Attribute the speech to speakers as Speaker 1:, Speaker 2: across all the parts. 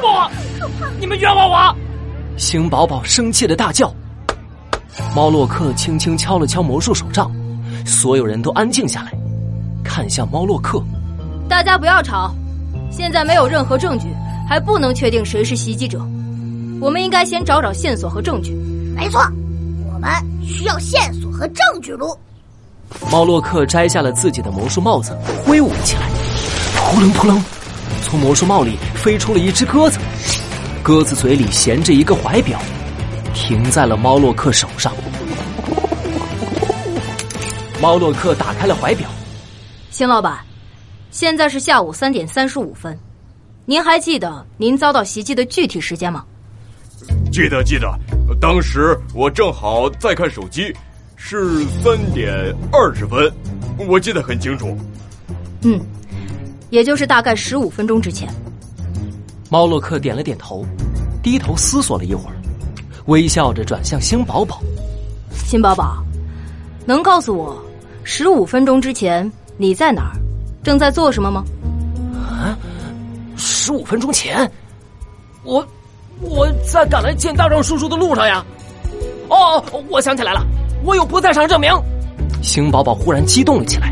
Speaker 1: 不，你们冤枉我！
Speaker 2: 星宝宝生气的大叫。猫洛克轻轻敲了敲魔术手杖，所有人都安静下来，看向猫洛克。
Speaker 3: 大家不要吵，现在没有任何证据，还不能确定谁是袭击者。我们应该先找找线索和证据。
Speaker 4: 没错，我们需要线索和证据喽。
Speaker 2: 猫洛克摘下了自己的魔术帽子，挥舞了起来。扑棱扑棱，从魔术帽里飞出了一只鸽子，鸽子嘴里衔着一个怀表，停在了猫洛克手上。猫洛克打开了怀表。
Speaker 3: 邢老板，现在是下午三点三十五分，您还记得您遭到袭击的具体时间吗？
Speaker 5: 记得记得，当时我正好在看手机，是三点二十分，我记得很清楚。
Speaker 3: 嗯，也就是大概十五分钟之前。
Speaker 2: 猫洛克点了点头，低头思索了一会儿，微笑着转向星宝宝。
Speaker 3: 星宝宝，能告诉我，十五分钟之前你在哪儿，正在做什么吗？
Speaker 2: 啊，十五分钟前，我。我在赶来见大壮叔叔的路上呀！哦，我想起来了，我有不在场证明。星宝宝忽然激动了起来，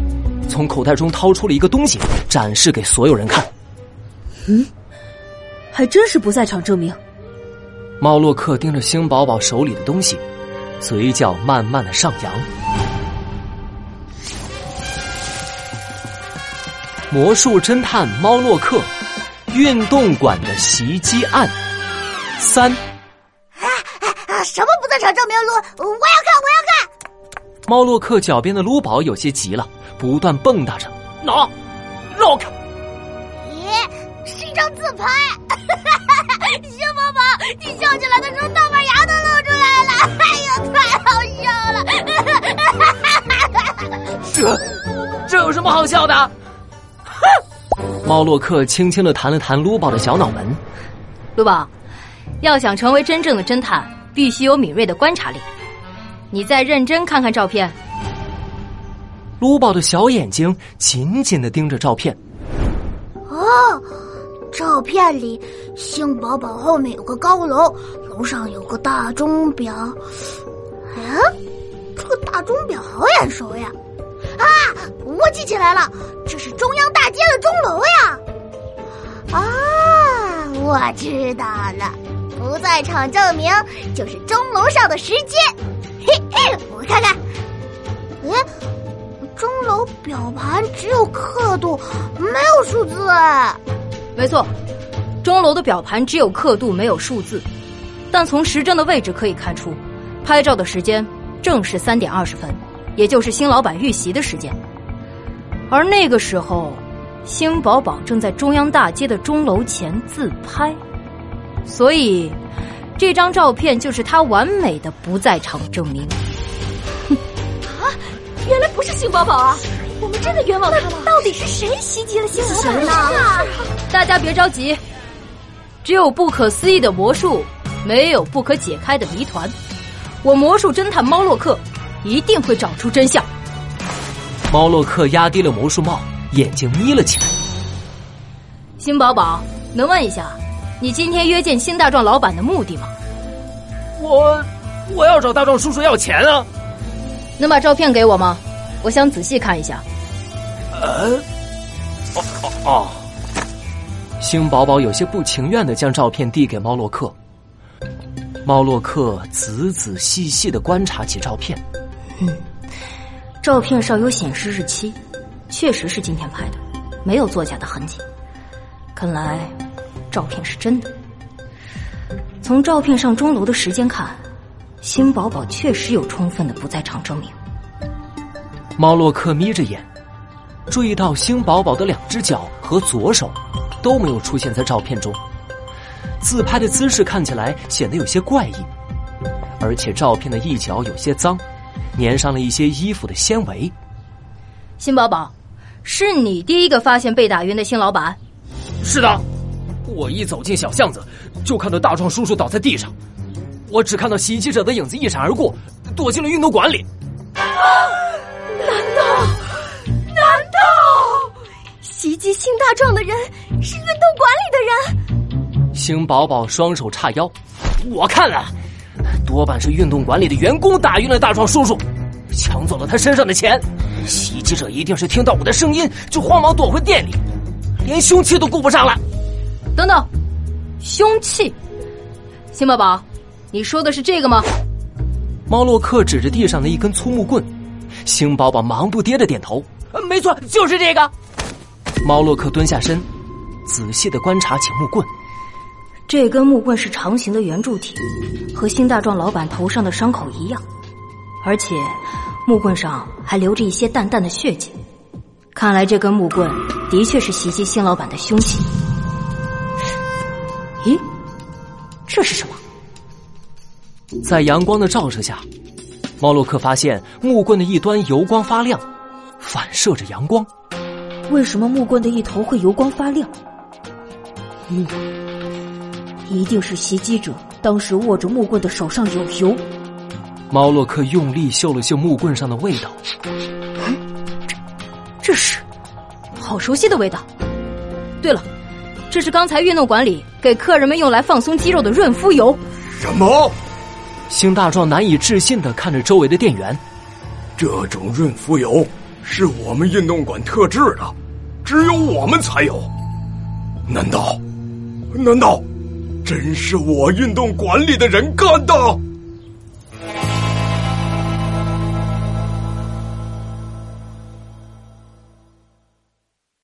Speaker 2: 从口袋中掏出了一个东西，展示给所有人看。
Speaker 6: 嗯，还真是不在场证明。
Speaker 2: 猫洛克盯着星宝宝手里的东西，嘴角慢慢的上扬。魔术侦探猫洛克，运动馆的袭击案。三，
Speaker 4: 啊什么不在场证明？录，我要看，我要看。
Speaker 2: 猫洛克脚边的撸宝有些急了，不断蹦跶着。
Speaker 1: 喏，让我看。
Speaker 4: 咦，是一张自拍。熊宝宝，你笑起来的时候，大板牙都露出来了。哎呦，太好
Speaker 2: 笑了。这，这有什么好笑的？哼！猫洛克轻轻的弹了弹撸宝的小脑门。
Speaker 3: 撸宝。要想成为真正的侦探，必须有敏锐的观察力。你再认真看看照片。
Speaker 2: 卢宝的小眼睛紧紧的盯着照片。
Speaker 4: 哦，照片里星宝宝后面有个高楼，楼上有个大钟表。啊，这个大钟表好眼熟呀！啊，我记起来了，这是中央大街的钟楼呀！啊，我知道了。不在场证明就是钟楼上的时间，看看，哎，钟楼表盘只有刻度，没有数字。
Speaker 3: 没错，钟楼的表盘只有刻度，没有数字。但从时针的位置可以看出，拍照的时间正是三点二十分，也就是新老板遇袭的时间。而那个时候，星宝宝正在中央大街的钟楼前自拍。所以，这张照片就是他完美的不在场证明。
Speaker 6: 不是星宝宝啊！我们真的冤枉他了。
Speaker 4: 到底是谁袭击了星宝宝呢？
Speaker 3: 大家别着急，只有不可思议的魔术，没有不可解开的谜团。我魔术侦探猫洛克一定会找出真相。
Speaker 2: 猫洛克压低了魔术帽，眼睛眯了起来。
Speaker 3: 星宝宝，能问一下？你今天约见新大壮老板的目的吗？
Speaker 1: 我，我要找大壮叔叔要钱啊！
Speaker 3: 能把照片给我吗？我想仔细看一下。
Speaker 2: 呃，哦哦哦！星宝宝有些不情愿的将照片递给猫洛克。猫洛克仔仔细细的观察起照片。
Speaker 3: 嗯，照片上有显示日期，确实是今天拍的，没有作假的痕迹。看来。照片是真的。从照片上钟楼的时间看，星宝宝确实有充分的不在场证明。
Speaker 2: 猫洛克眯着眼，注意到星宝宝的两只脚和左手都没有出现在照片中，自拍的姿势看起来显得有些怪异，而且照片的一角有些脏，粘上了一些衣服的纤维。
Speaker 3: 星宝宝，是你第一个发现被打晕的星老板？
Speaker 1: 是的。我一走进小巷子，就看到大壮叔叔倒在地上。我只看到袭击者的影子一闪而过，躲进了运动馆里。
Speaker 6: 难击星大壮的人是运动馆里的人？
Speaker 2: 星宝宝双手叉腰，我看了，多半是运动馆里的员工打晕了大壮叔叔，抢走了他身上的钱。袭击者一定是听到我的声音就慌忙躲回店里，连凶器都顾不上了。
Speaker 3: 等等，凶器？星宝宝，你说的是这个吗？
Speaker 2: 猫洛克指着地上的一根粗木棍，星宝宝忙不迭的点头：“
Speaker 1: 没错，就是这个。”
Speaker 2: 猫洛克蹲下身，仔细的观察起木棍。
Speaker 3: 这根木棍是长形的圆柱体，和新大壮老板头上的伤口一样，而且木棍上还留着一些淡淡的血迹。看来这根木棍的确是袭击新老板的凶器。咦，这是什么？
Speaker 2: 在阳光的照射下，猫洛克发现木棍的一端油光发亮，反射着阳光。
Speaker 6: 为什么木棍的一头会油光发亮？嗯。一定是袭击者当时握着木棍的手上有油。
Speaker 2: 猫洛克用力嗅了嗅木棍上的味道，嗯，这
Speaker 3: 这是好熟悉的味道。对了，这是刚才运动馆里给客人们用来放松肌肉的润肤油。
Speaker 5: 什么？
Speaker 2: 星大壮难以置信的看着周围的店员。
Speaker 5: 这种润肤油是我们运动馆特制的，只有我们才有。难道？难道？真是我运动馆里的人干的！